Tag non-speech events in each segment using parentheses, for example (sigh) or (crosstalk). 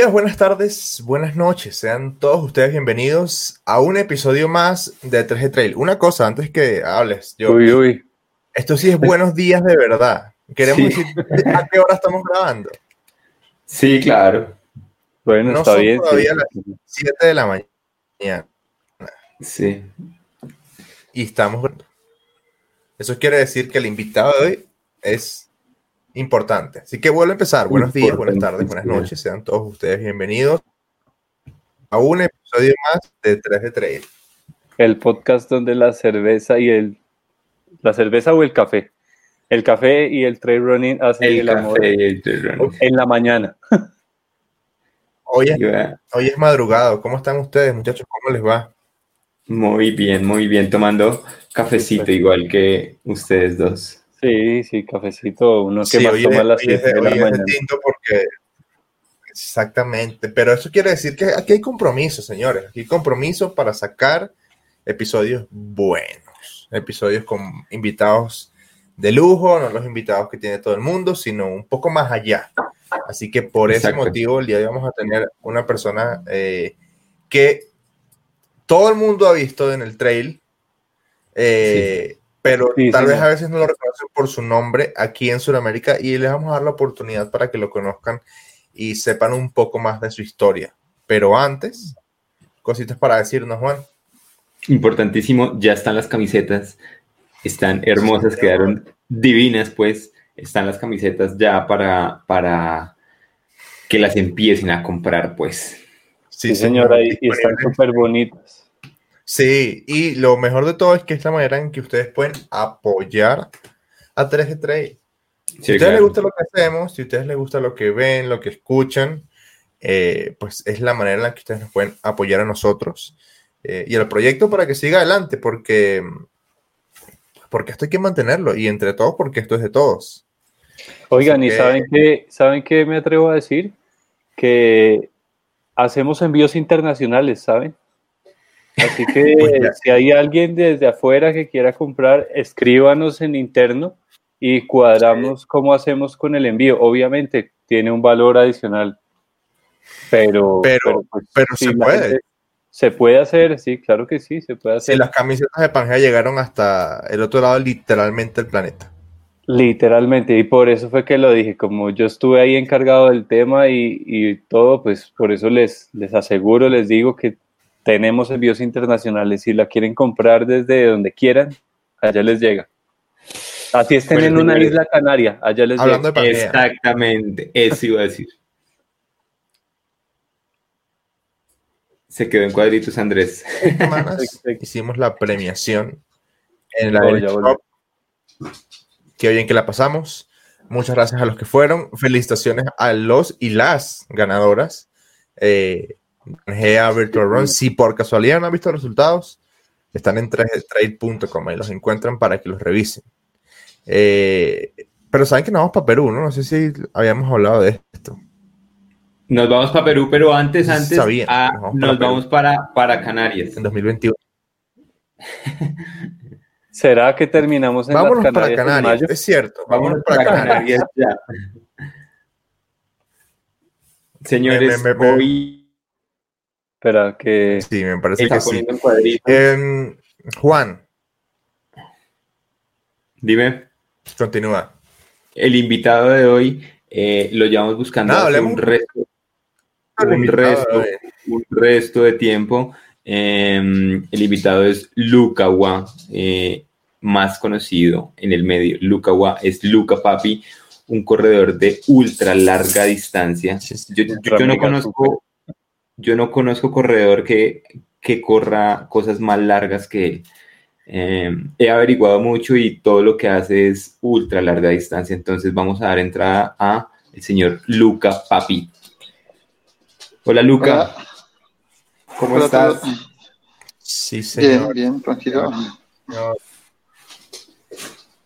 Días, buenas tardes, buenas noches. Sean todos ustedes bienvenidos a un episodio más de 3G Trail. Una cosa, antes que hables, yo. Uy, uy. Esto sí es buenos días de verdad. Queremos Sí. decir a qué hora estamos grabando. Sí, claro. Bueno, No está son bien. sí. todavía las 7 de la mañana Sí. y estamos. Eso quiere decir que el invitado de hoy es importante. Así que vuelvo a empezar. Buenos días, buenas tardes, buenas noches. Sean todos ustedes bienvenidos a un episodio más de 3G Trail. El podcast donde la cerveza y el. La cerveza o el café. El café y el trail running hacen el, El amor el en la mañana. (laughs) Hoy es, hoy es madrugado. ¿Cómo están ustedes, muchachos? ¿Cómo les va? Muy bien, muy bien. Tomando cafecito igual que ustedes dos. Sí, sí, cafecito. Uno que Sí, más toma las hoy es 7 de- de la mañana. tinto porque exactamente, pero eso quiere decir que aquí hay compromiso, señores, aquí hay compromiso para sacar episodios buenos, episodios con invitados de lujo, no los invitados que tiene todo el mundo, sino un poco más allá. Así que por ese motivo el día de hoy vamos a tener una persona eh, que todo el mundo ha visto en el trail, eh, pero Sí, tal sí, vez a veces no lo reconocen por su nombre aquí en Sudamérica y les vamos a dar la oportunidad para que lo conozcan y sepan un poco más de su historia. Pero antes, cositas para decirnos, Juan. Importantísimo, ya están las camisetas. Están hermosas, Sí, quedaron divinas, pues. Están las camisetas ya para, para que las empiecen a comprar, pues. Sí, señora, y, y están súper bonitas. Sí, y lo mejor de todo es que es la manera en que ustedes pueden apoyar a 3G Trail. Si a Sí, ustedes claro. les gusta lo que hacemos, si a ustedes les gusta lo que ven, lo que escuchan, eh, pues es la manera en la que ustedes nos pueden apoyar a nosotros eh, y al proyecto para que siga adelante, porque, porque esto hay que mantenerlo y entre todos, porque esto es de todos. Oigan, ¿y que- saben qué, saben qué me atrevo a decir? Que hacemos envíos internacionales, ¿saben? Así que Pues si hay alguien desde afuera que quiera comprar, escríbanos en interno y cuadramos cómo hacemos con el envío. Obviamente tiene un valor adicional, pero, Pero- pues, pero si se puede. gente- se puede hacer, sí, claro que sí, se puede hacer. las camisetas de Pangea llegaron hasta el otro lado, literalmente, del planeta. Literalmente, y por eso fue que lo dije, como yo estuve ahí encargado del tema y, y todo, pues por eso les, les aseguro, les digo que tenemos envíos internacionales, si la quieren comprar desde donde quieran, allá les llega. Así estén Bueno, en una señores, isla canaria, allá les Hablando de Pangea, Exactamente, eso iba a decir. Se quedó en cuadritos Andrés. (laughs) hicimos la premiación en la Oh, volví. Cup. Qué bien que la pasamos. Muchas gracias a los que fueron. Felicitaciones a los y las ganadoras. Eh, Pangea Virtual Run. Si por casualidad no han visto los resultados, están en trade.com y los encuentran para que los revisen. Eh, pero saben que nos vamos para Perú, ¿no? No sé si habíamos hablado de esto. Nos vamos para Perú, pero antes, antes Sabía, ah, nos vamos para nos Perú. vamos para, para Canarias. En 2021. (laughs) ¿Será que terminamos en Vámonos las para Canarias en Canarias. mayo? Es cierto. Vámonos Vámonos para para Canarias. Canarias ya. Señores, Me- me- me- hoy Espera, que Sí, me parece está que sí. poniendo en cuadritos. Em, Juan, Dime, continúa. el invitado de hoy eh, lo llevamos buscando hace un resto, El un resto, de- un resto de tiempo. Eh, el invitado es Luca Wa, eh, más conocido en el medio. Luca Wa es Luca Papi, un corredor de ultra larga distancia. Yo, yo- Ultra yo no conozco, yo no conozco corredor que, que corra cosas más largas que él. Eh, he averiguado mucho y todo lo que hace es ultra larga distancia. Entonces vamos a dar entrada a el señor Luca Papi. Hola Luca, Hola, ¿cómo hola estás? Sí, Bien, señor. bien, tranquilo. Señor.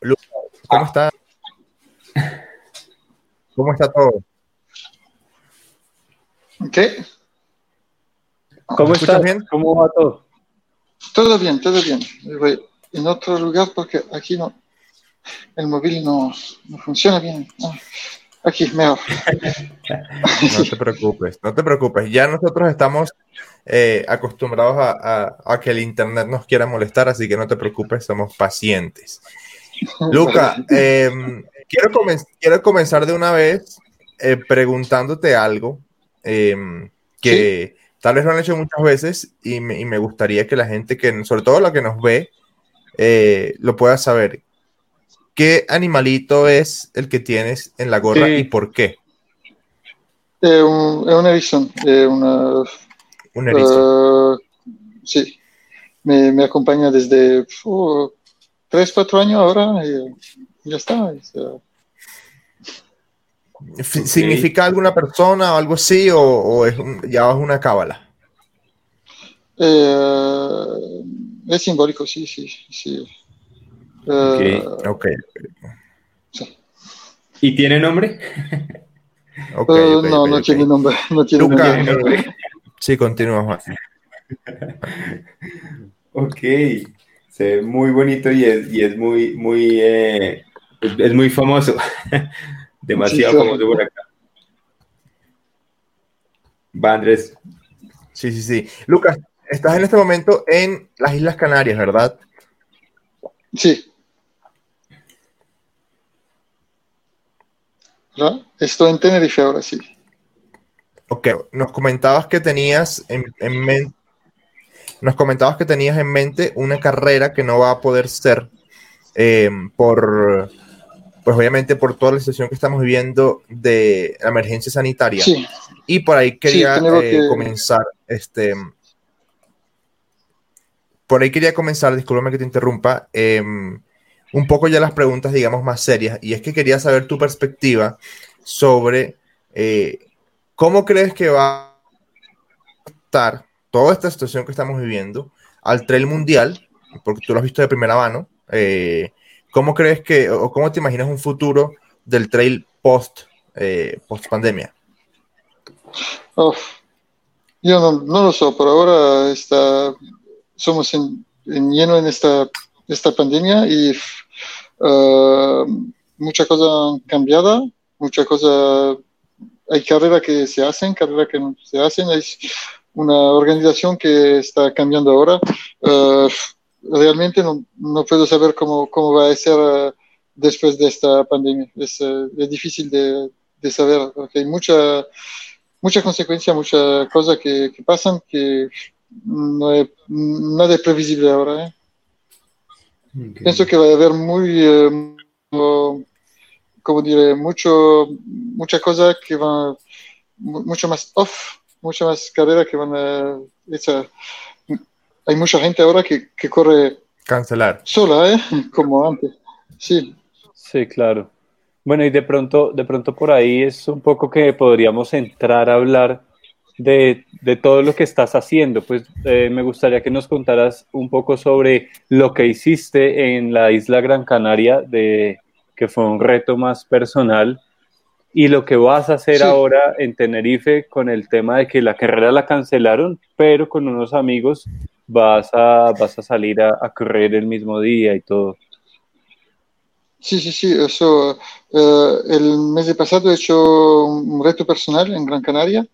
Lu- ¿Cómo está? ¿Cómo está todo? ¿Qué? ¿Cómo ¿Me escuchas estás? bien? ¿Cómo va todo? Todo bien, todo bien. Voy en otro lugar porque aquí no, el móvil no, no funciona bien. Ah, Aquí, mejor. (laughs) No te preocupes, no te preocupes. Ya nosotros estamos eh, acostumbrados a, a- a que el Internet nos quiera molestar, así que no te preocupes, somos pacientes. (laughs) Luca, eh, quiero, comen- quiero comenzar de una vez eh, preguntándote algo eh, que tal vez lo han hecho muchas veces y me, y me gustaría que la gente, que sobre todo la que nos ve, eh, lo pueda saber. ¿Qué animalito es el que tienes en la gorra Sí. y por qué? È, un, è una Ericsson, è una... Un erizo. eh, sí, me, me acompaña desde oh, 3, 4 años ahora y ya está. es, eh, ¿Significa alguna persona o algo así o, o es un- ya es una cábala? eh, es simbólico, sí, sí, sí. Eh, Ok, sí. ¿Y tiene nombre? Eh, no, no tiene nombre. No tiene Luca, nombre. eh, sí, continúa, Juan. Ok, se ve muy bonito y es, y es muy, muy, eh, es, es muy famoso. Demasiado famoso por acá. Va, Andrés. Sí, sí, sí. Lucas, estás en este momento en las Islas Canarias, ¿verdad? Sí. ¿No? Estoy en Tenerife ahora, sí. Ok, nos comentabas que tenías en, en mente, nos comentabas que tenías en mente una carrera que no va a poder ser eh, por, pues obviamente por toda la situación que estamos viviendo de la emergencia sanitaria. Sí, Y por ahí quería eh, que- comenzar, este, por ahí quería comenzar, discúlpame que te interrumpa, eh, un poco ya las preguntas, digamos, más serias, y es que quería saber tu perspectiva sobre eh, cómo crees que va a estar toda esta situación que estamos viviendo al trail mundial, porque tú lo has visto de primera mano, eh, ¿cómo crees que, o cómo te imaginas un futuro del trail post, eh, post pandemia? Uf, yo no, no lo sé, por ahora está, somos en, en lleno en esta, esta pandemia y uh, mucha cosa cambiada, mucha cosa, hay carreras que se hacen, carreras que no se hacen, hay una organización que está cambiando ahora. Uh, realmente no, no, puedo saber cómo, cómo va a ser uh, después de esta pandemia. Es, es difícil de, de saber, porque hay mucha muchas consecuencias, muchas cosas que, que, pasan que no es nada es previsible ahora. ¿eh? Okay. Pienso que va a haber muy, eh, como diré, mucho, muchas cosas que van, mucho más off, muchas más carreras que van a echar. Hay mucha gente ahora que, que corre cancelar sola, ¿eh? (laughs) como antes. Sí. Sí, claro. Bueno, y de pronto, de pronto por ahí es un poco que podríamos entrar a hablar de, de todo lo que estás haciendo. Pues eh, me gustaría que nos contaras un poco sobre lo que hiciste en la isla Gran Canaria, de, que fue un reto más personal, y lo que vas a hacer sí. ahora en Tenerife con el tema de que la carrera la cancelaron, pero con unos amigos vas a, vas a salir a, a correr el mismo día y todo. Sí, sí, sí. Eso, uh, el mes de pasado he hecho un reto personal en Gran Canaria.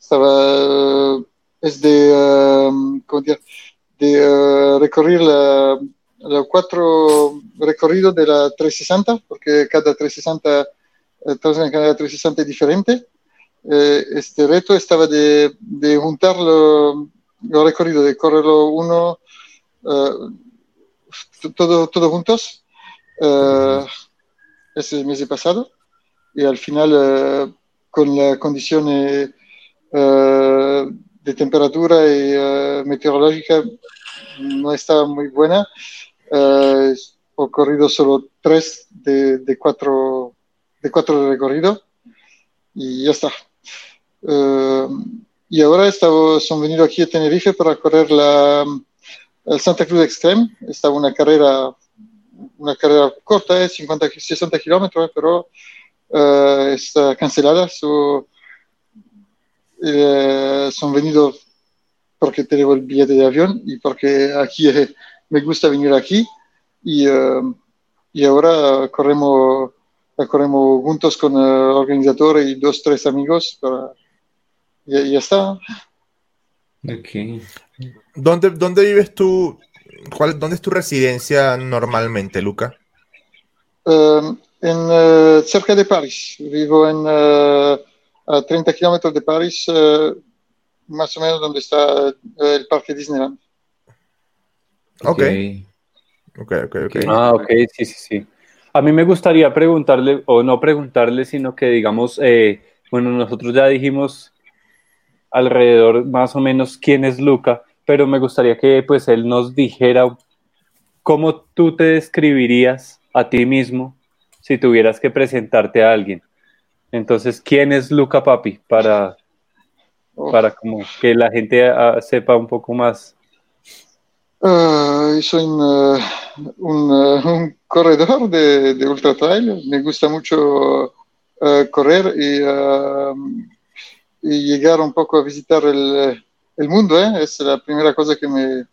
Estaba, uh, es de, uh, ¿cómo decir? de recorrer la, la, cuatro recorridos de la 360, porque cada 360, Transgran Canaria 360 es diferente. Eh, este reto estaba de, de juntar los lo recorridos, de correrlo uno, todo, todo juntos Uh, ese mes pasado y al final uh, con las condiciones uh, de temperatura y meteorológica no estaba muy buena corrido solo tres de, de cuatro de cuatro y ya está y ahora estamos, son venido aquí a Tenerife para correr la, la Santa Cruz Extreme estaba una carrera una carrera corta, eh, 50, 60 kilómetros, pero uh, está cancelada. So, eh, son venidos porque tengo el billete de avión y porque aquí eh, me gusta venir aquí. Y, uh, y ahora corremos corremos juntos con el organizador y dos, tres amigos. Para, y ya está. Ok. ¿Dónde, dónde vives tú? ¿Cuál, ¿Dónde es tu residencia normalmente, Luca? Um, en, uh, cerca de París. Vivo en, uh, a 30 kilómetros de París, uh, más o menos donde está el parque Disneyland. Ok. Ok, ok, ok. Ah, ok, sí, sí, sí. A mí me gustaría preguntarle, o no preguntarle, sino que digamos, eh, bueno, nosotros ya dijimos alrededor más o menos quién es Luca, pero me gustaría que pues él nos dijera cómo tú te describirías a ti mismo si tuvieras que presentarte a alguien. Entonces, ¿quién es Luca Papi? Para, para como que la gente uh, sepa un poco más. Uh, soy un, uh, un, un, corredor de, de, ultra trail. Me gusta mucho correr y, y, llegar un poco a visitar el, el mundo. ¿eh? Es la primera cosa que me,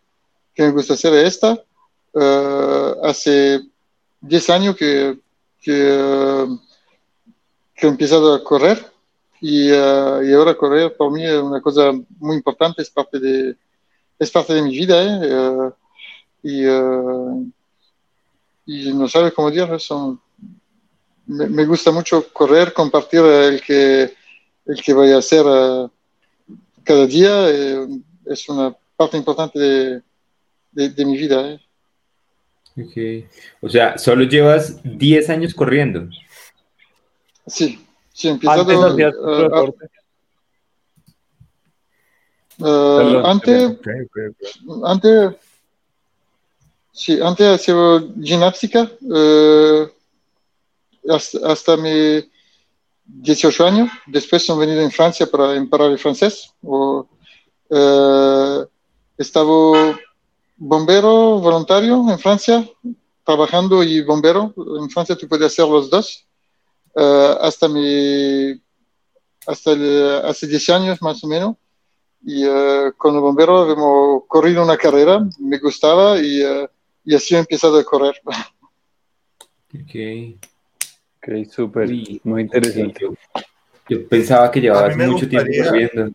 que me gusta hacer esta. hace 10 años que, que, que, he empezado a correr y, uh, y, ahora correr para mí es una cosa muy importante, es parte de, es parte de mi vida ¿eh? uh, y, uh, y, no sabe cómo decir, son, me, me, gusta mucho correr, compartir el que, el que voy a hacer cada día, eh, es una parte importante de, de, de mi vida. ¿eh? Okay. O sea, solo llevas 10 años corriendo. Sí, sí, empezado. Antes, uh, uh, antes, okay, okay, antes, sí, antes hacía gimnástica uh, hasta, hasta mis 18 años. Después he venido en Francia para emparar el francés. O, estaba bombero voluntario en Francia, trabajando y bombero. En Francia tú puedes hacer los dos. Uh, hasta mi, hasta hace 10 años más o menos. Y uh, con el bombero hemos corrido una carrera, me gustaba y, y así he empezado a correr. Ok. Ok, súper, muy interesante. Yo, yo, pensaba que llevabas mucho gustaría... tiempo corriendo.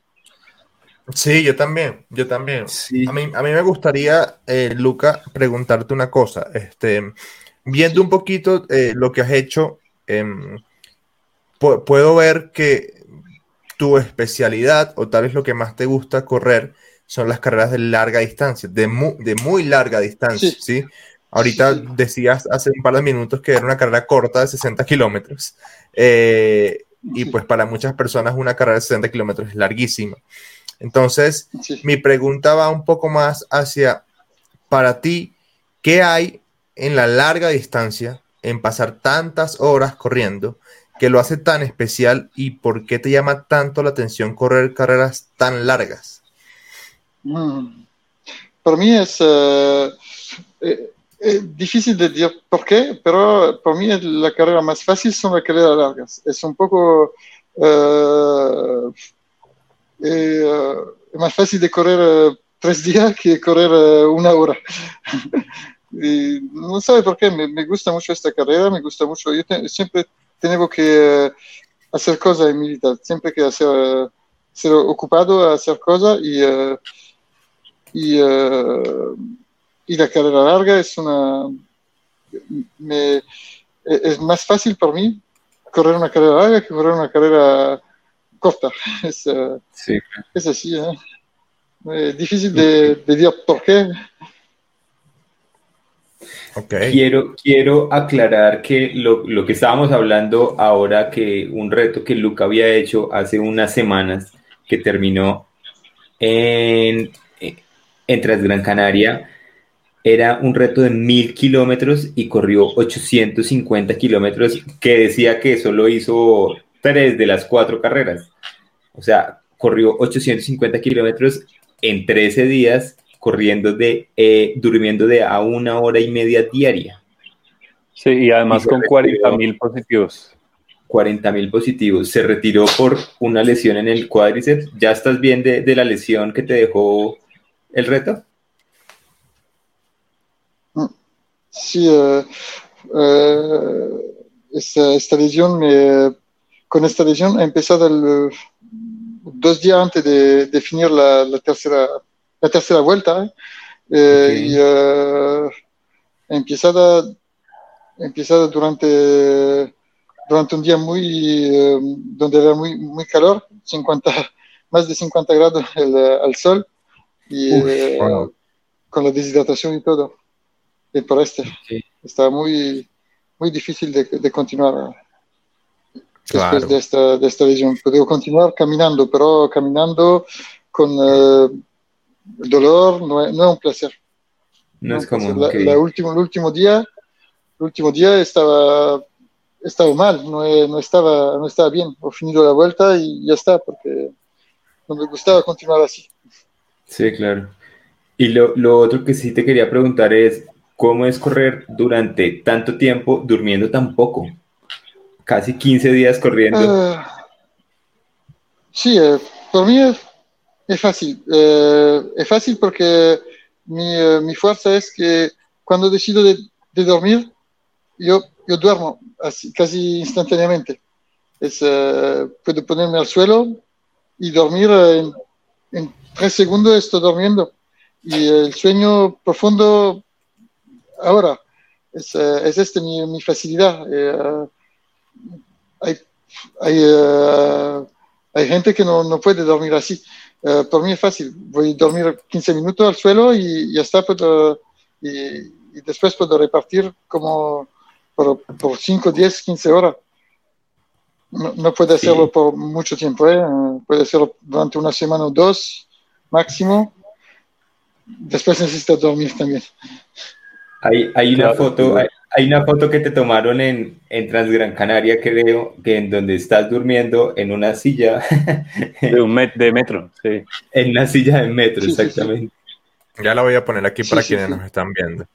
Sí, yo también, yo también. Sí. A, mí, a mí me gustaría, eh, Luca, preguntarte una cosa. Este, viendo un poquito eh, lo que has hecho, eh, puedo ver que tu especialidad, o tal vez lo que más te gusta correr, son las carreras de larga distancia, de, mu de muy larga distancia, ¿sí? ¿sí? Ahorita decías hace un par de minutos que era una carrera corta de 60 kilómetros. Eh, y pues para muchas personas una carrera de 60 kilómetros es larguísima. Entonces, sí. mi pregunta va un poco más hacia, para ti, ¿qué hay en la larga distancia, en pasar tantas horas corriendo, que lo hace tan especial y por qué te llama tanto la atención correr carreras tan largas? Mm. Para mí es uh, eh, eh, difícil de decir por qué, pero para mí la carrera más fácil son las carreras largas. Es un poco... Uh, eh, es más fácil de correr uh, tres días que correr uh, una hora. (laughs) y no sabe por qué, me, me, gusta mucho esta carrera, me gusta mucho. Yo te, siempre tengo que hacer cosas en mi vida, siempre que hacer, ser ocupado a hacer cosas y, y, y, la carrera larga es una. Me, es más fácil para mí correr una carrera larga que correr una carrera corta. (laughs) Es, uh, sí. es así. ¿eh? Es difícil de, de, decir por qué. Okay. Quiero, quiero aclarar que lo, lo, que estábamos hablando ahora, que un reto que Luca había hecho hace unas semanas, que terminó en, en Transgran Canaria, era un reto de mil kilómetros y corrió 850 kilómetros, que decía que solo hizo tres de las cuatro carreras. O sea, corrió 850 kilómetros en 13 días, corriendo de, eh, durmiendo de a una hora y media diaria. Sí, y además y con 40 mil positivos. 40 mil positivos. Se retiró por una lesión en el cuádriceps. ¿Ya estás bien de, de la lesión que te dejó el reto? Sí, uh, uh, esta, esta lesión, me, con esta lesión he empezado el, dos días antes de definir la, la tercera, la tercera vuelta. ¿eh? Eh, y he empezado, he empezado durante, durante un día muy, donde era muy, muy calor, 50, (laughs) más de 50 grados el, al sol, y con la deshidratación y todo. Y por este, estaba muy, muy difícil de, de continuar después de esta, de esta lesión. Puedo continuar caminando, pero caminando con eh, el dolor no es, no es, un placer. No, es como la, la último, el último día, el último día estaba, estaba mal, no, no, estaba, no estaba bien. He finido la vuelta y ya está, porque no me gustaba continuar así. Sí, claro. Y lo, lo otro que sí te quería preguntar es, ¿cómo es correr durante tanto tiempo durmiendo tan poco? Casi 15 días corriendo. Uh, sí, eh, por mí es, es fácil. Eh, es fácil porque mi, eh, mi, fuerza es que cuando decido de, de dormir, yo, yo duermo así, casi instantáneamente. Es, puedo ponerme al suelo y dormir en, en tres segundos estoy durmiendo. Y el sueño profundo ahora es, es este mi, mi facilidad. Eh, hay, hay, uh, hay, gente que no, no, puede dormir así. Uh, por mí es fácil. Voy a dormir 15 minutos al suelo y ya está. Puedo, y, y, después puedo repartir como por, por 5, 10, 15 horas. No, no puede hacerlo sí. por mucho tiempo. ¿eh? Puede hacerlo durante una semana o dos máximo. Después necesita dormir también. Hay, hay una foto, hay, hay, una foto que te tomaron en, en Transgran Canaria, creo, que en donde estás durmiendo en una silla. De un met, de metro, sí. En una silla de metro, sí, exactamente. Sí, ya la voy a poner aquí para quienes nos están viendo.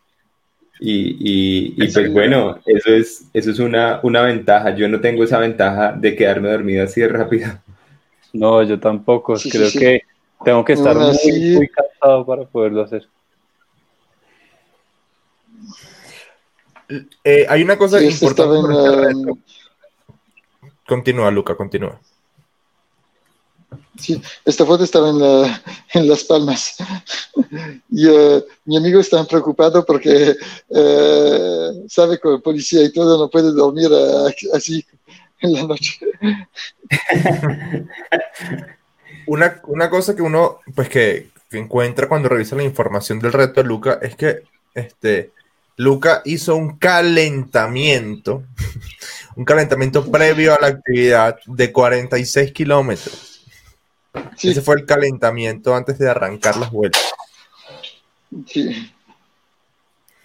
Y, y, y pues bueno, eso es, eso es una, una ventaja. Yo no tengo esa ventaja de quedarme dormido así de rápido. No, yo tampoco. Creo que tengo que estar muy, muy cansado para poderlo hacer. Eh, hay una cosa importante. En, uh... Continúa, Luca, continúa. Sí, esta foto estaba en, la, en Las Palmas. Y uh, mi amigo estaba preocupado porque uh, sabe que la policía y todo no puede dormir así en la noche. (laughs) una, una cosa que uno, pues que, que encuentra cuando revisa la información del reto de Luca es que este, Luca hizo un calentamiento, un calentamiento previo a la actividad de 46 kilómetros. Sí. Ese fue el calentamiento antes de arrancar las vueltas. Sí.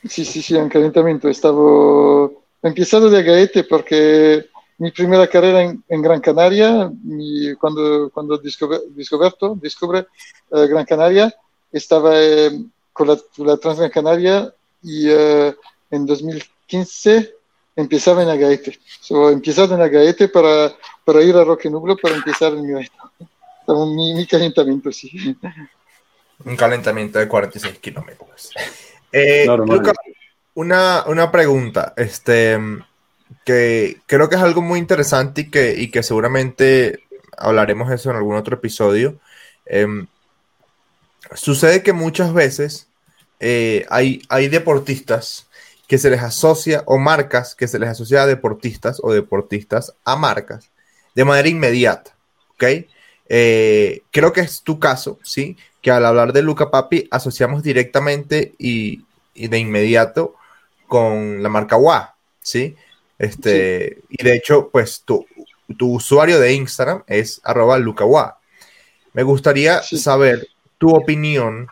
Sí, sí, sí, un calentamiento. Estaba empezado de gaete porque mi primera carrera en, en Gran Canaria, mi, cuando, cuando descubre uh, Gran Canaria, estaba eh, con la, la Transgran Canaria y uh, en 2015 empezaba en Agaete. So, empezaba en Agaete para, para ir a Roque Nublo para empezar mi. Mi, mi, calentamiento, sí. Un calentamiento de 46 kilómetros. Eh, Luca, una, una pregunta, este, que creo que es algo muy interesante y que, y que seguramente hablaremos de eso en algún otro episodio. Eh, sucede que muchas veces eh, hay, hay deportistas que se les asocia, o marcas que se les asocia a deportistas o deportistas a marcas de manera inmediata, ¿ok? Eh, creo que es tu caso, ¿sí? Que al hablar de Luca Papi asociamos directamente y, y de inmediato con la marca WA, ¿sí? Este, sí. Y de hecho, pues tu, tu usuario de Instagram es arroba lucawa. Me gustaría sí. saber tu opinión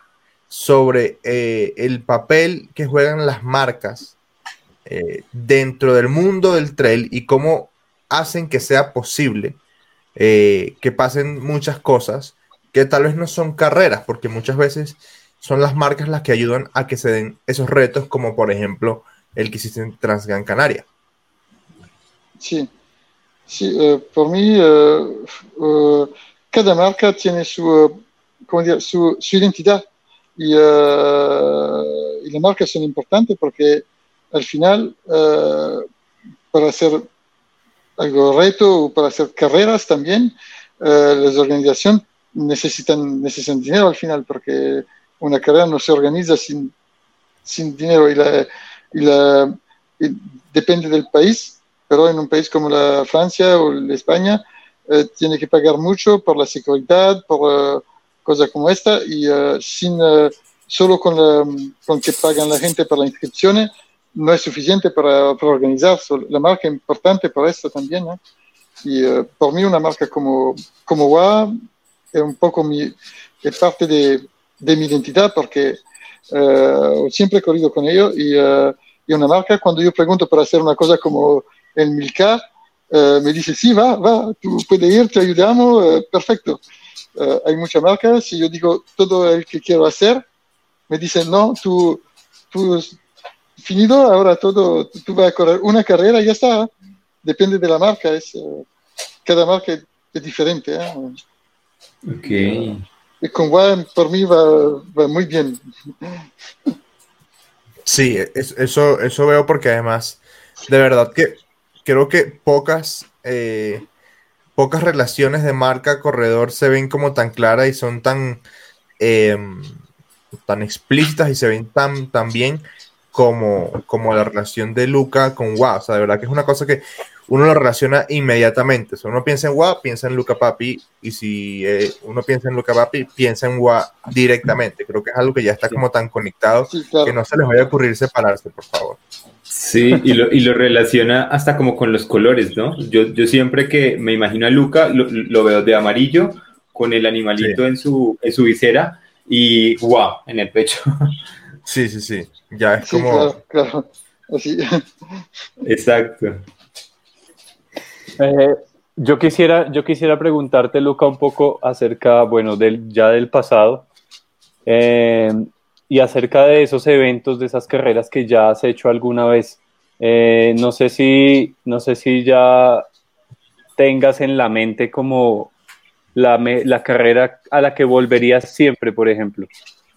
sobre eh, el papel que juegan las marcas eh, dentro del mundo del trail y cómo hacen que sea posible eh, que pasen muchas cosas que tal vez no son carreras, porque muchas veces son las marcas las que ayudan a que se den esos retos, como por ejemplo el que hiciste en Transgran Canaria. Sí, sí por mí cada marca tiene su, dire, su, su identidad y, y, las marcas son importantes porque al final para hacer algo reto para hacer carreras también, las organizaciones necesitan, necesitan dinero al final, porque una carrera no se organiza sin, sin dinero. Y, la, y la, depende del país, pero en un país como la Francia o la España, eh, tiene que pagar mucho por la seguridad, por uh, cosas como esta, y uh, sin, uh, solo con, la, con que pagan la gente por las inscripciones, no es suficiente para, para organizar. La marca es importante por esto también. Y por mí una marca como, como WA es un poco mi, es parte de, de mi identidad porque siempre he corrido con ellos y, y una marca, cuando yo pregunto para hacer una cosa como el Milcar, Uh, me dice, sí, va, va, tú puedes ir, te ayudamos, uh, perfecto. Uh, hay muchas marcas, si yo digo todo el que quiero hacer, me dicen, no, tú, tú finido, ahora todo, tú vas a correr una carrera y ya está. Depende de la marca, es, cada marca es, es diferente. ¿eh? Ok. Y con Juan, por mí va, va muy bien. Sí, eso, eso veo porque además, de verdad que creo que pocas, eh, pocas relaciones de marca-corredor se ven como tan claras y son tan, eh, tan explícitas y se ven tan, tan bien como, como la relación de Luca con Wa. O sea, de verdad que es una cosa que uno lo relaciona inmediatamente. O sea, uno piensa en Wa, piensa en Luca Papi, y si eh, uno piensa en Luca Papi, piensa en Wa directamente. Creo que es algo que ya está como tan conectado Sí, claro. que no se les vaya a ocurrir separarse, por favor. Sí, y lo, y lo relaciona hasta como con los colores, ¿no? Yo, yo siempre que me imagino a Luca, lo, lo veo de amarillo, con el animalito Sí. en, su, en su visera y guau, en el pecho. Sí, sí, sí. Ya es Sí, como. claro, claro. Así. Exacto. Eh, yo, quisiera, yo quisiera preguntarte, Luca, un poco acerca, bueno, del, ya del pasado eh, y acerca de esos eventos, de esas carreras que ya has hecho alguna vez. Eh, no, sé si, no sé si ya tengas en la mente como la, la carrera a la que volverías siempre, por ejemplo.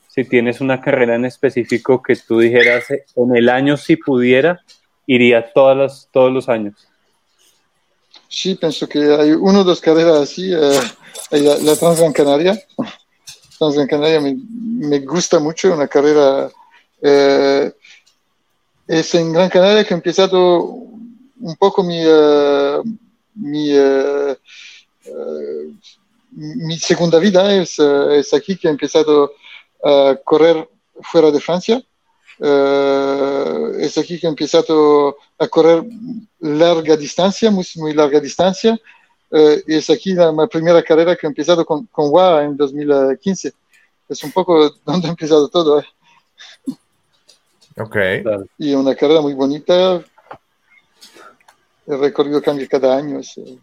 Si tienes una carrera en específico que tú dijeras, eh, en el año si pudiera, iría todas las, todos los años. Sí, pienso que hay uno o dos carreras así. eh, la, la Transgran Canaria. Transgran Canaria me, gusta mucho, una carrera. eh, es en Gran Canaria que he empezado un poco mi, eh, mi, eh, mi segunda vida. Es aquí que he empezado a correr fuera de Francia. Es aquí que he empezado a correr larga distancia, muy, muy larga distancia. Eh, y es aquí la, la primera carrera que he empezado con, con WA en 2015. Es un poco (laughs) donde ha empezado todo. ¿eh? Ok. Y una carrera muy bonita. El recorrido cambia cada año. Es eh,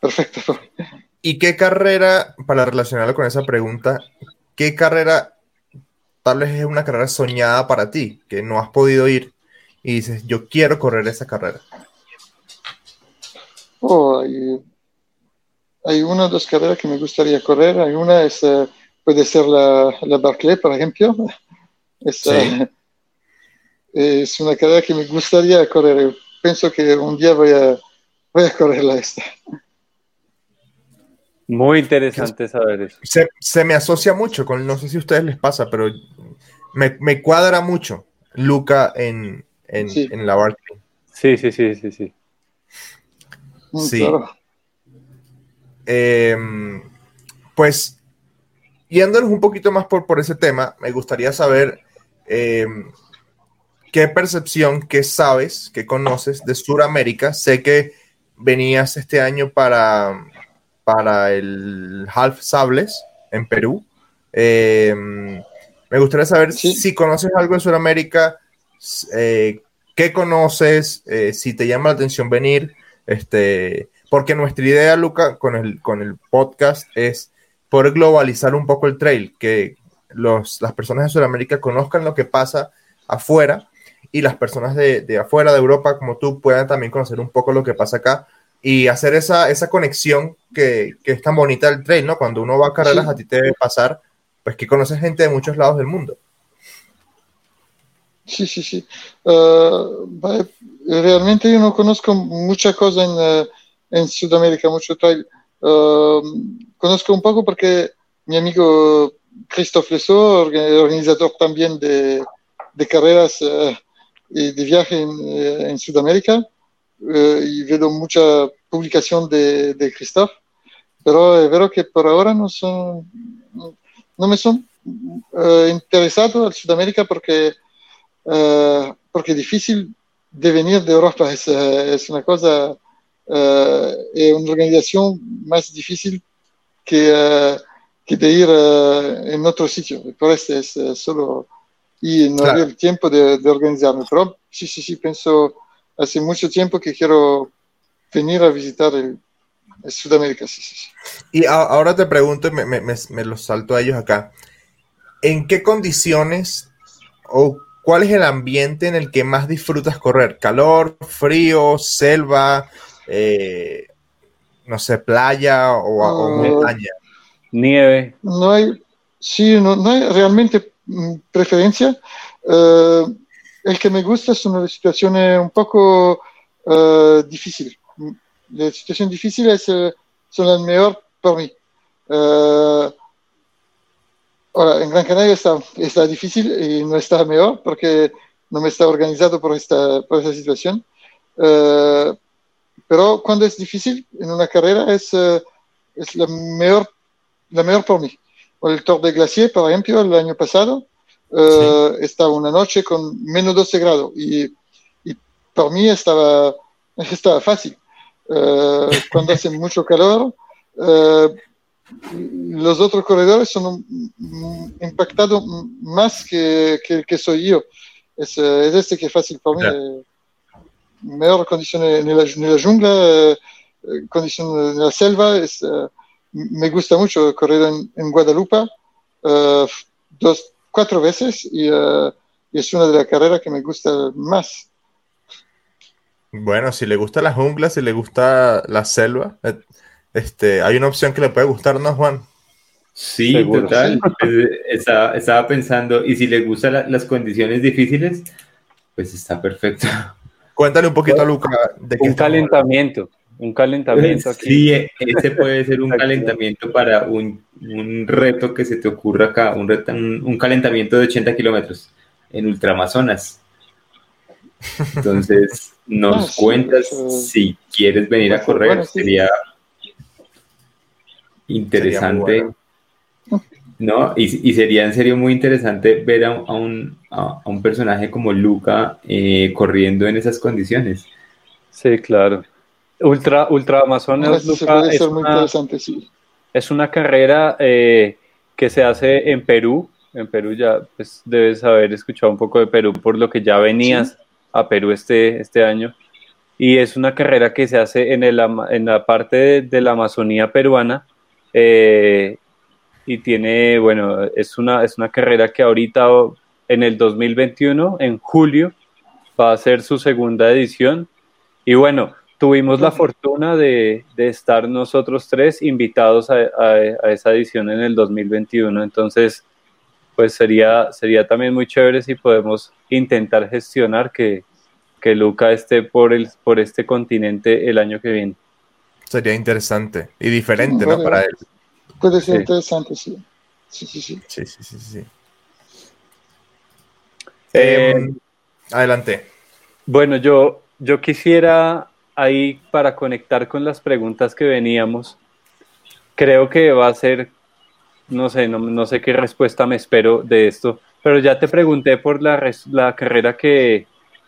perfecto. ¿Y qué carrera, para relacionarlo con esa pregunta, qué carrera tal vez es una carrera soñada para ti, que no has podido ir y dices, yo quiero correr esa carrera? Oh, hay, hay una o dos carreras que me gustaría correr. Hay una es, puede ser la, la Barclay, por ejemplo. (laughs) Es, Sí. es una carrera que me gustaría correr. Pienso que un día voy a, voy a correrla esta. Muy interesante saber eso. Se, se me asocia mucho con, no sé si a ustedes les pasa, pero me, me cuadra mucho Luca en, en, Sí. en la Barclay. Sí, sí, sí, sí, sí. Mm, Sí. claro. Eh, pues, yéndonos un poquito más por, por ese tema, me gustaría saber eh, qué percepción, qué sabes, qué conoces de Sudamérica. Sé que venías este año para, para el Half Sables en Perú. Eh, me gustaría saber Sí. si conoces algo de Sudamérica, eh, qué conoces, eh, si te llama la atención venir, este, porque nuestra idea, Luca, con el, con el podcast es poder globalizar un poco el trail, que los, las personas de Sudamérica conozcan lo que pasa afuera y las personas de, de afuera de Europa, como tú, puedan también conocer un poco lo que pasa acá y hacer esa, esa conexión que, que es tan bonita del trail, ¿no? Cuando uno va a carreras, Sí. a ti te debe pasar, pues que conoces gente de muchos lados del mundo. Sí, sí, sí. Va- realmente yo no conozco mucha cosa en, eh, en Sudamérica, mucho trail. Um, conozco un poco porque mi amigo Christophe Lesso, organizador también de, de carreras uh, y de viaje en, uh, en Sudamérica, uh, y veo mucha publicación de, de Christophe, pero veo que por ahora no son, no me son interesado en Sudamérica porque, porque es difícil de venir de Europa, (laughs) es, es una cosa es una organización más difícil que, que de ir en otro sitio. Por eso es solo y no claro. había el tiempo de, de, organizarme. Pero sí, sí, sí, pienso hace mucho tiempo que quiero venir a visitar el, el Sudamérica. Sí, sí, sí. Y a, ahora te pregunto, me, me, me los salto a ellos acá. ¿En qué condiciones o cuál es el ambiente en el que más disfrutas correr? ¿Calor, frío, selva, eh, no sé, playa o, uh, o, montaña? Nieve. No hay, sí, no, no hay realmente preferencia. Uh, el que me gusta son las situaciones un poco uh, difíciles. Las situaciones difíciles son las mejores para mí. Ahora, en Gran Canaria está, está difícil y no está mejor porque no me está organizado por esta, por esta situación. Uh, pero cuando es difícil en una carrera es, uh, es la, mejor, la mejor por mí. El Tour de Glacier, por ejemplo, el año pasado, uh, sí. estaba una noche con menos 12 grados y, y por mí estaba, (laughs) estaba fácil. (laughs) cuando hace mucho calor, los otros corredores son impactados más que, que, que soy yo. Es, es, este que es fácil para mí. Yeah. Mejor condiciones en la, en la jungla, eh, condiciones en la selva. Es, uh, me gusta mucho correr en, en Guadalupe uh, dos, cuatro veces y, uh, y, es una de las carreras que me gusta más. Bueno, si le gusta la jungla, si le gusta la selva, este, hay una opción que le puede gustar, ¿no, Juan? Sí, Seguro. total. (laughs) estaba, estaba, pensando, y si le gustan la, las condiciones difíciles, pues está perfecto. Cuéntale un poquito a Luca. De un calentamiento, un calentamiento aquí. Sí, ese puede ser un (laughs) calentamiento para un, un, reto que se te ocurra acá, un, reto, un, un calentamiento de 80 kilómetros en Ultramazonas. Entonces, (laughs) nos ah, cuentas sí, si quieres venir a correr, bueno, sí. sería interesante, ¿no? Y, y, sería en serio muy interesante ver a, a, un, a, a un, personaje como Luca eh, corriendo en esas condiciones. Sí, claro. Ultra, Ultra Amazonas, no, Luca, es, una, sí. es, una, carrera eh, que se hace en Perú. En Perú ya pues, debes haber escuchado un poco de Perú por lo que ya venías ¿Sí? a Perú este, este año. Y es una carrera que se hace en, el, en la parte de, de la Amazonía peruana, eh, y tiene, bueno, es una, es una carrera que ahorita en el 2021, en julio, va a ser su segunda edición. Y bueno, tuvimos la fortuna de, de estar nosotros tres invitados a, a, a, esa edición en el 2021. Entonces, pues sería, sería también muy chévere si podemos intentar gestionar que, que Luca esté por, el, por este continente el año que viene. Sería interesante y diferente, ¿no? Para él. Puede ser sí. interesante, sí. Sí, sí, sí. Sí, sí, sí, sí. Eh, eh, adelante. Bueno, yo, yo quisiera ahí para conectar con las preguntas que veníamos, creo que va a ser, no sé, no, no sé qué respuesta me espero de esto, pero ya te pregunté por la, la carrera que,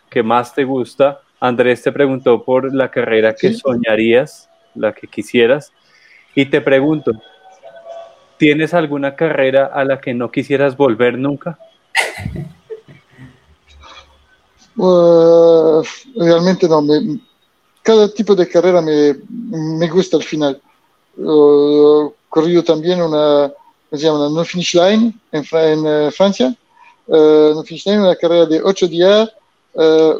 que más te gusta. Andrés te preguntó por la carrera que sí. soñarías la que quisieras. Y te pregunto, ¿tienes alguna carrera a la que no quisieras volver nunca? Uh, (laughs) realmente no. Me, cada tipo de carrera me, me gusta al final. Uh, corrido también una, se llama? Una no finish line en, en uh, Francia. no finish line, una carrera de ocho días,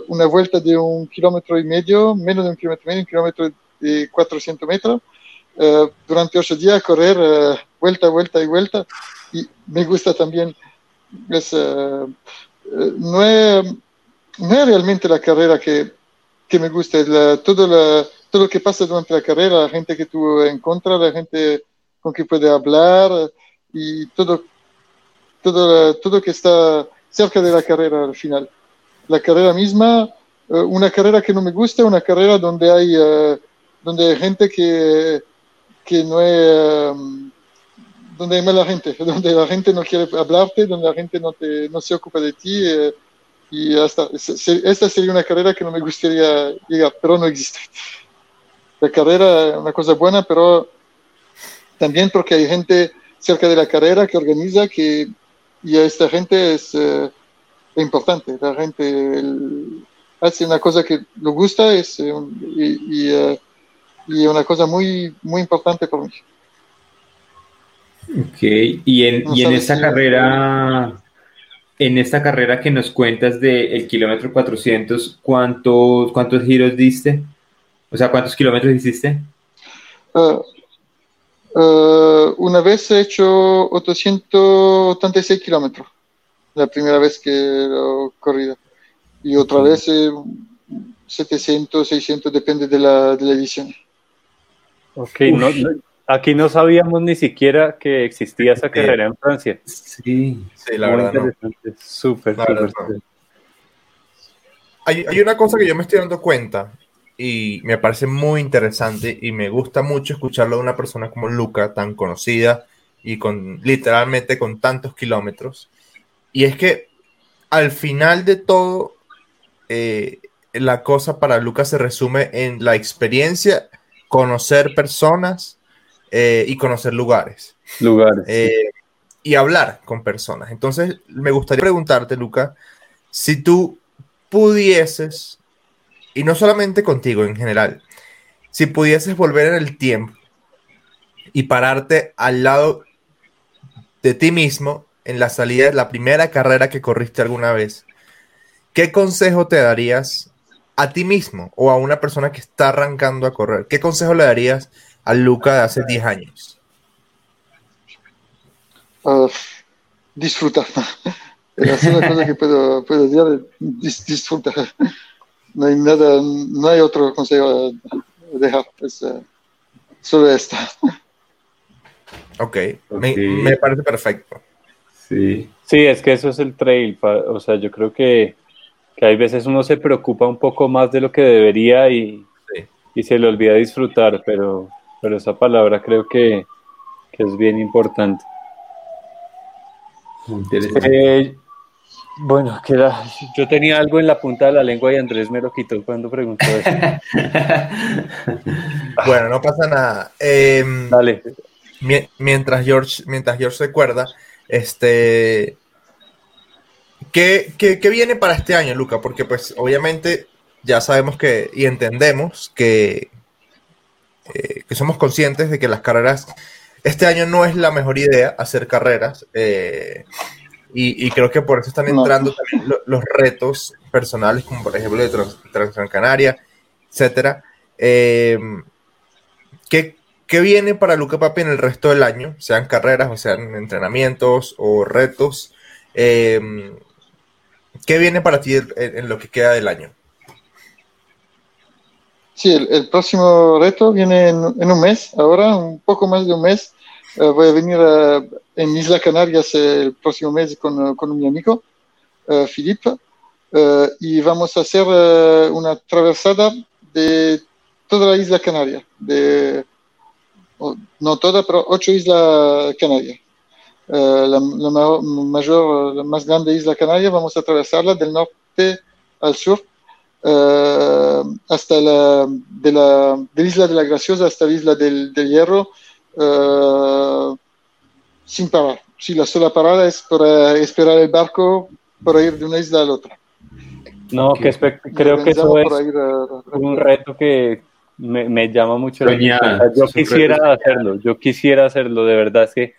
una vuelta de un kilómetro y medio, menos de un kilómetro y medio, un kilómetro de 400 metros, uh, durante ocho días correr uh, vuelta, vuelta y vuelta. Y me gusta también, es, uh, no, es, no, es, realmente la carrera que, que me gusta, es la, toda la, todo lo que pasa durante la carrera, la gente que tú encuentras, la gente con que puede hablar y todo, todo, todo que está cerca de la carrera al final. La carrera misma, eh, una carrera que no me gusta, una carrera donde hay, eh, donde hay gente que, que no es, donde hay mala gente, (laughs) donde la gente no quiere hablarte, donde la gente no, te, no se ocupa de ti. Y hasta, esta sería una carrera que no me gustaría llegar, pero no existe la carrera es una cosa buena, pero también porque hay gente cerca de la carrera que organiza que y esta gente es eh, importante. La gente hace una cosa que le gusta es, eh, y, eh, y, una cosa muy, muy importante para mí. Ok, y en, y en esta carrera, en esta carrera que nos cuentas del el kilómetro 400, ¿cuántos, ¿cuántos giros diste? O sea, ¿cuántos kilómetros hiciste? Uh, uh, una vez he hecho 886 kilómetros, la primera vez que he corrido. Y otra vez 700, 600, depende de la, de la edición. Ok, aquí no sabíamos ni siquiera que existía esa carrera en Francia. Sí, sí la verdad. Súper, súper. Hay, hay una cosa que yo me estoy dando cuenta y me parece muy interesante y me gusta mucho escucharlo de una persona como Luca, tan conocida y con literalmente con tantos kilómetros. Y es que al final de todo, eh, la cosa para Luca se resume en la experiencia, conocer personas eh, y conocer lugares. Lugares. Eh, y hablar con personas. Entonces, me gustaría preguntarte, Luca, si tú pudieses y no solamente contigo en general, si pudieses volver en el tiempo y pararte al lado de ti mismo en la salida de la primera carrera que corriste alguna vez, ¿qué consejo te darías a ti mismo o a una persona que está arrancando a correr? ¿Qué consejo le darías a Luca de hace 10 años? Uh, disfrutar. (laughs) Es una cosa que puedo, decir, disfrutar no hay nada, no hay otro consejo a dejar, pues, uh, solo esta. Ok, Me, me, parece perfecto. Sí. sí, es que eso es el trail, o sea, yo creo que, que hay veces uno se preocupa un poco más de lo que debería y, y se le olvida disfrutar, pero, pero esa palabra creo que, que es bien importante. Eh, bueno, que yo tenía algo en la punta de la lengua y Andrés me lo quitó cuando preguntó eso. (laughs) bueno, no pasa nada. Em, Dale. mientras George, mientras George recuerda, este, ¿qué, ¿qué, viene para este año, Luca? Porque pues obviamente ya sabemos que y entendemos que, eh, que somos conscientes de que las carreras, este año no es la mejor idea hacer carreras. Eh, y, creo que por eso están entrando también los retos personales, como por ejemplo de Trans, Canaria, etcétera. Eh, ¿qué, viene para Luca Papi en el resto del año? Sean carreras, o sean entrenamientos o retos. Eh, ¿Qué viene para ti en, lo que queda del año? Sí, el, próximo reto viene en, un mes, ahora, un poco más de un mes. Eh, voy a venir a en Isla Canarias el próximo mes con, con mi amigo, uh, Philippe, uh, y vamos a hacer uh, una travesada de toda la isla Canaria, de, no toda, pero ocho islas canarias. La, la, mayor, la más grande isla canaria, vamos a atravesarla del norte al sur, hasta la de, la de isla de la Graciosa hasta la isla del, del Hierro, sin parar. Si la sola parada es para esperar el barco para ir de una isla a la otra. No, que creo que eso es un reto que me, llama mucho la atención. Yo quisiera hacerlo, yo quisiera hacerlo, de verdad es que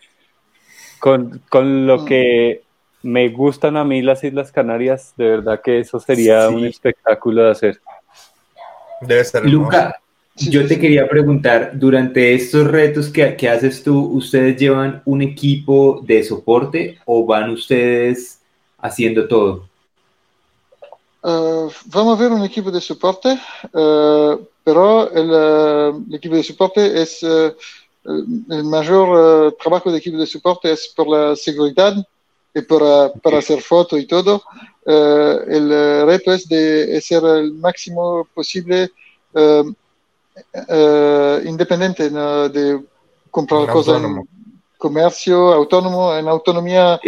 con, con, lo mm. que me gustan a mí las Islas Canarias, de verdad que eso sería un espectáculo de hacer. Debe ser. Luca, yo te quería preguntar, durante estos retos que, haces tú, ¿ustedes llevan un equipo de soporte o van ustedes haciendo todo? Uh, vamos a ver un equipo de soporte, uh, pero el, equipo de soporte es el mayor trabajo de equipo de soporte es por la seguridad y para, para hacer fotos y todo. el reto es de ser el máximo posible independiente de comprar cosas en comercio autónomo, en autonomía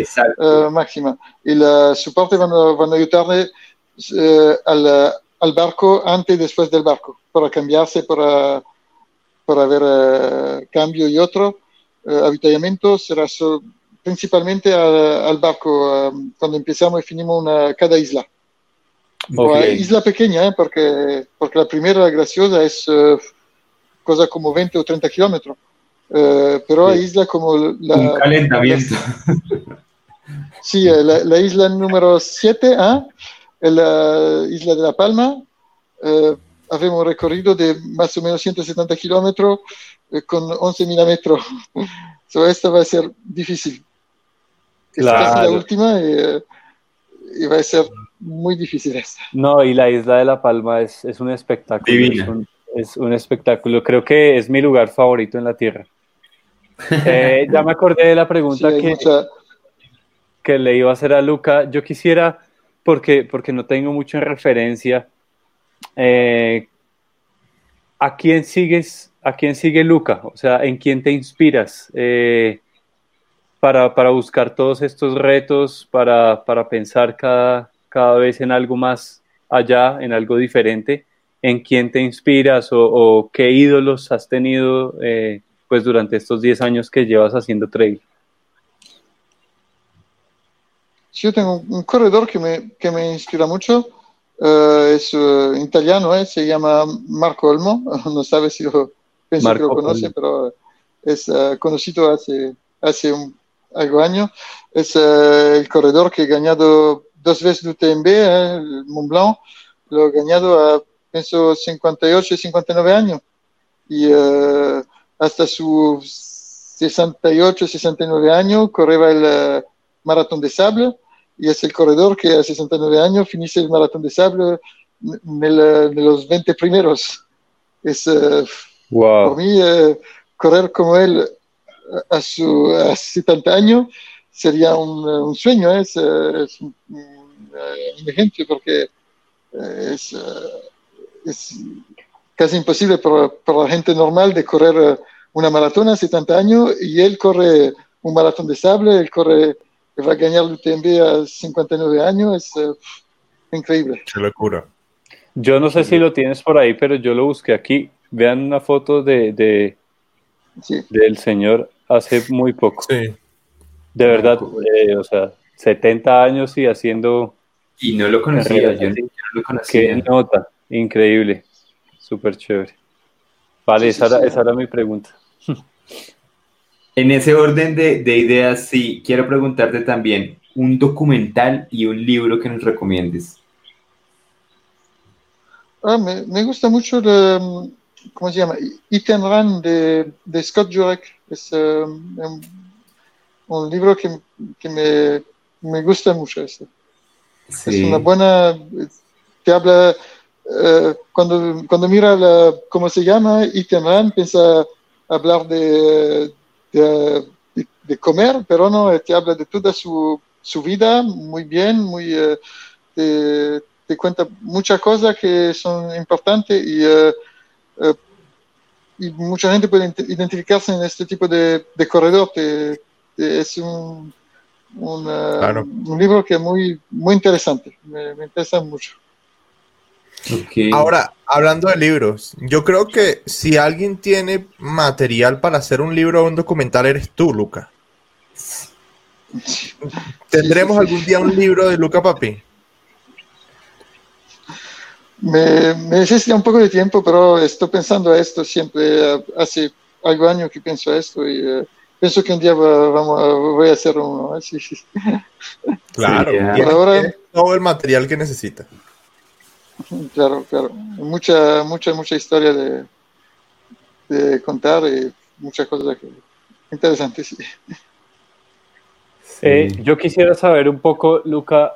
máxima. Y el soporte van a, van a ayudarle al, al, barco antes y después del barco, para cambiarse, para, para ver cambio y otro. avituallamiento será principalmente al, barco cuando empezamos y finimos una, cada isla. isla pequeña, porque, porque la primera graciosa es cosa como 20 o 30 kilómetros. pero hay isla como la... Un calentamiento. (laughs) sí, la, la, isla número 7, ¿ah? la isla de La Palma. Eh, habíamos recorrido de más o menos 170 kilómetros eh, con 11.000 metros. (laughs) so, esta va a ser difícil. Claro. Es casi la última y, eh, y, va a ser muy difícil esta. No, y la isla de La Palma es, es un espectáculo. Es un, es un, espectáculo. Creo que es mi lugar favorito en la Tierra. (laughs) Eh, ya me acordé de la pregunta sí, que, mucha... que le iba a hacer a Luca. Yo quisiera porque, porque no tengo mucha referencia. Eh, ¿A quién sigues? ¿A quién sigue Luca? O sea, ¿en quién te inspiras eh, para, para, buscar todos estos retos, para, para pensar cada, cada, vez en algo más allá, en algo diferente? ¿En quién te inspiras o, o qué ídolos has tenido eh, pues durante estos 10 años que llevas haciendo trail? yo tengo un corredor que me, que me inspira mucho, uh, es uh, italiano, eh, se llama Marco Olmo, (laughs) no sabe si lo, pienso Marco que lo conoce, Olmo. pero es uh, conocido hace, hace un, algo año. Es el corredor que ha ganado dos veces el UTMB, eh, el Mont Blanc, lo ha ganado a, pienso, 58, 59 años. Y hasta sus 68, 69 años correva el maratón de sable y es el corredor que a 69 años finice el maratón de sable en los 20 primeros. Es, uh, wow. Por mí, uh, correr como él a, su, a 70 años sería un, un sueño, ¿eh? es, es un, un, ejemplo porque es, es casi imposible para, para, la gente normal de correr una maratón a 70 años y él corre un maratón de sable, él corre va a ganar el UTMB a 59 años es uh, increíble. Qué locura. Yo no sé si lo tienes por ahí, pero yo lo busqué aquí. Vean una foto de, de sí. del señor hace muy poco. Sí. De verdad, eh, o sea, 70 años y haciendo... Y no lo conocía, yo, yo, no lo conocía. Qué nota, increíble, súper chévere. Vale, sí, esa, sí, era, esa era mi pregunta. (laughs) En ese orden de, de, ideas, sí, quiero preguntarte también un documental y un libro que nos recomiendes. Ah, me, me, gusta mucho, el, ¿cómo se llama? Eat and Run de, de Scott Jurek. Es um, un, un, libro que, que me, me, gusta mucho. Este. Sí. Es una buena, te habla, uh, cuando, cuando mira la, cómo se llama, and Run, piensa hablar de de, de, comer, pero no, te habla de toda su, su vida muy bien, muy, uh, te, te, cuenta muchas cosas que son importantes y, uh, y mucha gente puede identificarse en este tipo de, de corredor. Te es un, un, claro. un, libro que es muy, muy interesante, me, me interesa mucho. Okay. Ahora, hablando de libros, yo creo que si alguien tiene material para hacer un libro o un documental, eres tú, Luca. ¿Tendremos algún día un libro de Luca Papi? Me, me, necesita un poco de tiempo, pero estoy pensando a esto siempre. Hace algo años que pienso a esto y uh, pienso que un día vamos, voy a hacer uno. ¿sí? (laughs) Claro, sí, ahora, todo el material que necesita. Claro, claro. Mucha, mucha, mucha historia de, de contar y muchas cosas que, interesantes. (laughs) Sí. Eh, yo quisiera saber un poco, Luca,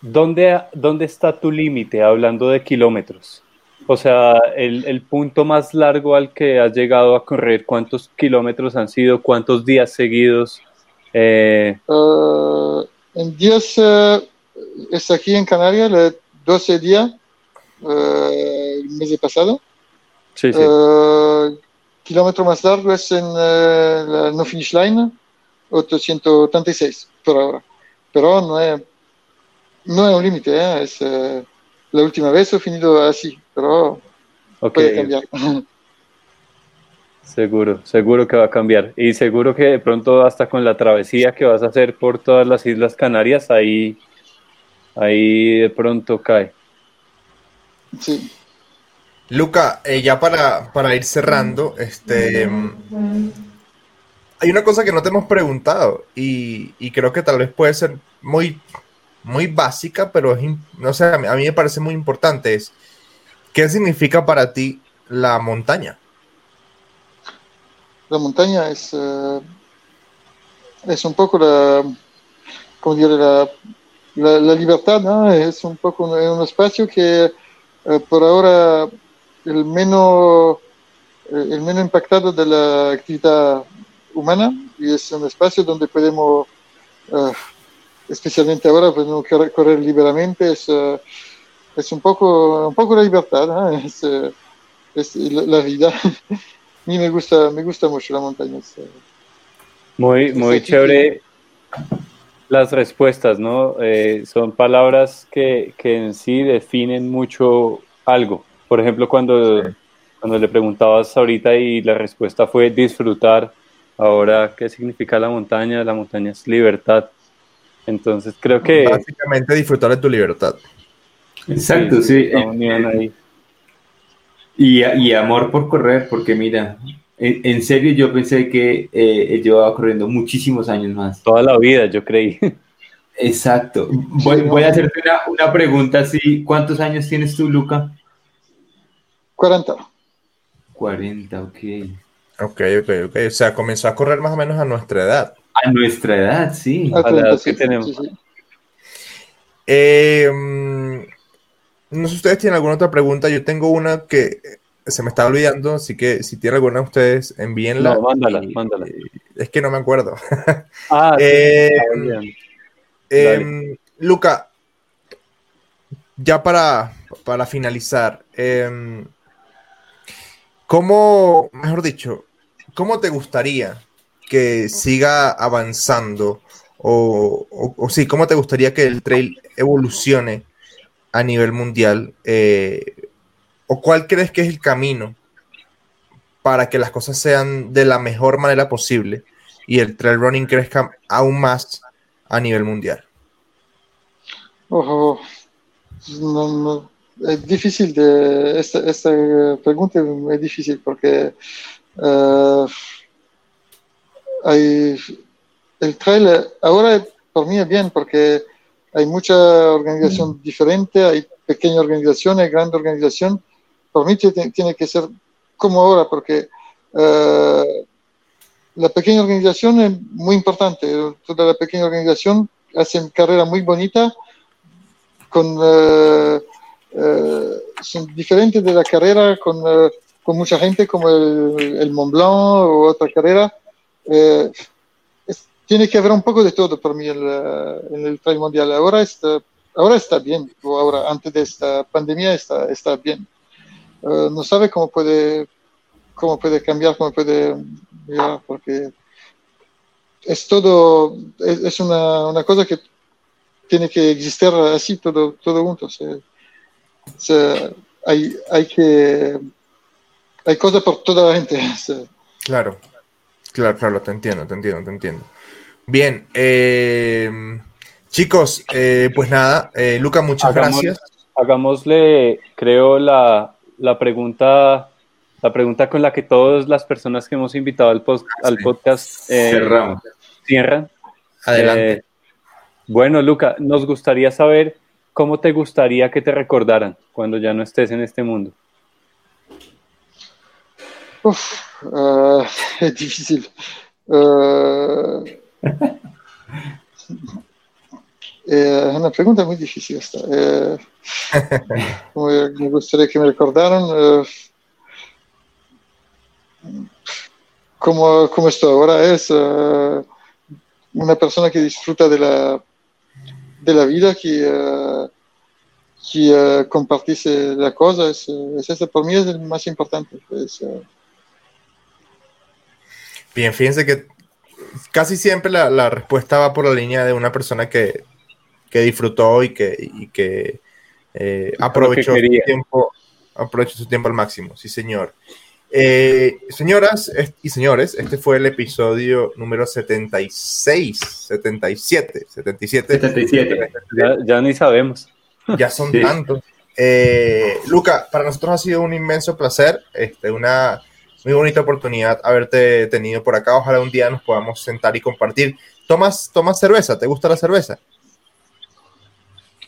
¿dónde, dónde está tu límite hablando de kilómetros? O sea, el, el, punto más largo al que has llegado a correr, ¿cuántos kilómetros han sido? ¿Cuántos días seguidos? Eh... Uh, en días, uh, es aquí en Canarias, 12 días, uh, el mes pasado. Sí, sí. kilómetro más largo es en la no finish line, 836 por ahora. Pero no es, no es un límite, ¿eh? es la última vez he finido así, pero puede cambiar. (laughs) Seguro, seguro que va a cambiar. Y seguro que de pronto hasta con la travesía que vas a hacer por todas las Islas Canarias, ahí, ahí de pronto cae. Sí. Luca, eh, ya para, para, ir cerrando, este, hay una cosa que no te hemos preguntado y, y creo que tal vez puede ser muy muy básica, pero es, no sé, a mí, me parece muy importante, es ¿qué significa para ti la montaña? La montaña es, eh, es un poco la, como la, la, libertad, ¿no? Es un poco un, espacio que eh, por ahora el menos, eh, el menos impactado de la actividad humana y es un espacio donde podemos especialmente ahora podemos correr libremente, es, eh, es un, poco, un poco la libertad, (laughs) es, eh, es la, vida. (laughs) A mí me gusta, me gusta mucho la montaña. Eh, muy, muy chévere las respuestas, ¿no? son palabras que, que, en sí definen mucho algo. Por ejemplo, cuando, cuando le preguntabas ahorita y la respuesta fue disfrutar, ahora, ¿qué significa la montaña? La montaña es libertad. Entonces creo que... Básicamente disfrutar de tu libertad. Exacto, sí. Y, y, amor por correr, porque mira, en, serio yo pensé que eh, llevaba corriendo muchísimos años más. Toda la vida, yo creí. Exacto. Voy, voy a hacerte una, una, pregunta así. ¿Cuántos años tienes tú, Luca? 40. 40, ok. Ok, ok, ok. O sea, comenzó a correr más o menos a nuestra edad. A nuestra edad, sí. A la edad que tenemos. Eh, no sé si ustedes tienen alguna otra pregunta. Yo tengo una que se me está olvidando, así que si tienen alguna ustedes, envíenla. No, mándala, mándala. Es que no me acuerdo. (laughs) Ah, eh, eh, Luca, ya para, para finalizar, ¿cómo, mejor dicho, cómo te gustaría que siga avanzando? O, o, sí, ¿cómo te gustaría que el trail evolucione a nivel mundial? Eh, ¿O cuál crees que es el camino para que las cosas sean de la mejor manera posible y el trail running crezca aún más a nivel mundial? Ojo, es difícil de esta, esta pregunta es difícil porque uh, hay, el trail ahora por mí es bien porque hay mucha organización mm. diferente, hay pequeña organización, hay grande organización. Por mí tiene que ser como ahora porque eh, la pequeña organización es muy importante. Toda la pequeña organización hace carrera muy bonita con uh, son diferentes de la carrera con, con mucha gente como el, el Mont Blanc o otra carrera eh, tiene que haber un poco de todo para mí en el trail mundial. Ahora está, ahora está bien, ahora antes de esta pandemia está, está bien. Eh, no sabe cómo puede, cómo puede cambiar, cómo puede porque es todo, es, una, una, cosa que tiene que existir así, todo, todo junto. hay, hay que, hay cosas por toda la gente. (laughs) Claro. Claro, claro, te entiendo, te entiendo, te entiendo. Bien, eh, chicos, eh, pues nada, eh, Luca, muchas gracias. Hagámosle, creo, la, la, pregunta la pregunta con la que todas las personas que hemos invitado al, post, al podcast cierran. Adelante. bueno, Luca, nos gustaría saber cómo te gustaría que te recordaran cuando ya no estés en este mundo. Uf, uh, es difícil. Uh, Eh, una pregunta muy difícil esta. (laughs) Eh, me gustaría que me recordaran eh, cómo, cómo esto ahora es eh, una persona que disfruta de la, de la vida, que, eh, que compartise la cosa. Es, es eso, por mí es el más importante. Es, eh, Bien, fíjense que casi siempre la, la respuesta va por la línea de una persona que, que disfrutó y que, y que eh, aprovechó, su tiempo, aprovechó su tiempo al máximo. Sí, señor. Eh, señoras y señores, este fue el episodio número 76, 77, 77. 77. Ya, ya ni sabemos. Ya son Sí. tantos. Eh, Luca, para nosotros ha sido un inmenso placer, este, una muy bonita oportunidad haberte tenido por acá. Ojalá un día nos podamos sentar y compartir. ¿Tomas, tomas cerveza? ¿Te gusta la cerveza?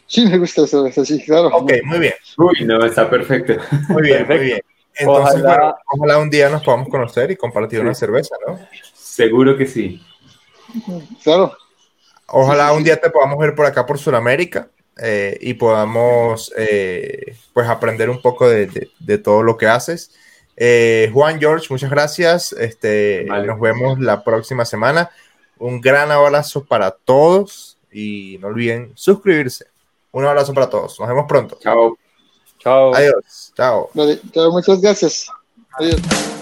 sí, me gusta eso, eso, sí, claro. Ok, muy bien, Uy, no, está perfecto. muy bien, muy bien. Entonces, Ojalá- bueno, ojalá un día nos podamos conocer y compartir una cerveza, ¿no? Seguro que sí. Claro. Ojalá Sí, sí, un día te podamos ver por acá por Sudamérica eh, y podamos eh, pues aprender un poco de, de- de todo lo que haces. Eh, Juan George, muchas gracias. Este, Vale. Nos vemos la próxima semana. Un gran abrazo para todos y no olviden suscribirse. Un abrazo para todos. Nos vemos pronto. Chao. Chao. Adiós. Chao. Vale, chao, muchas gracias. Adiós.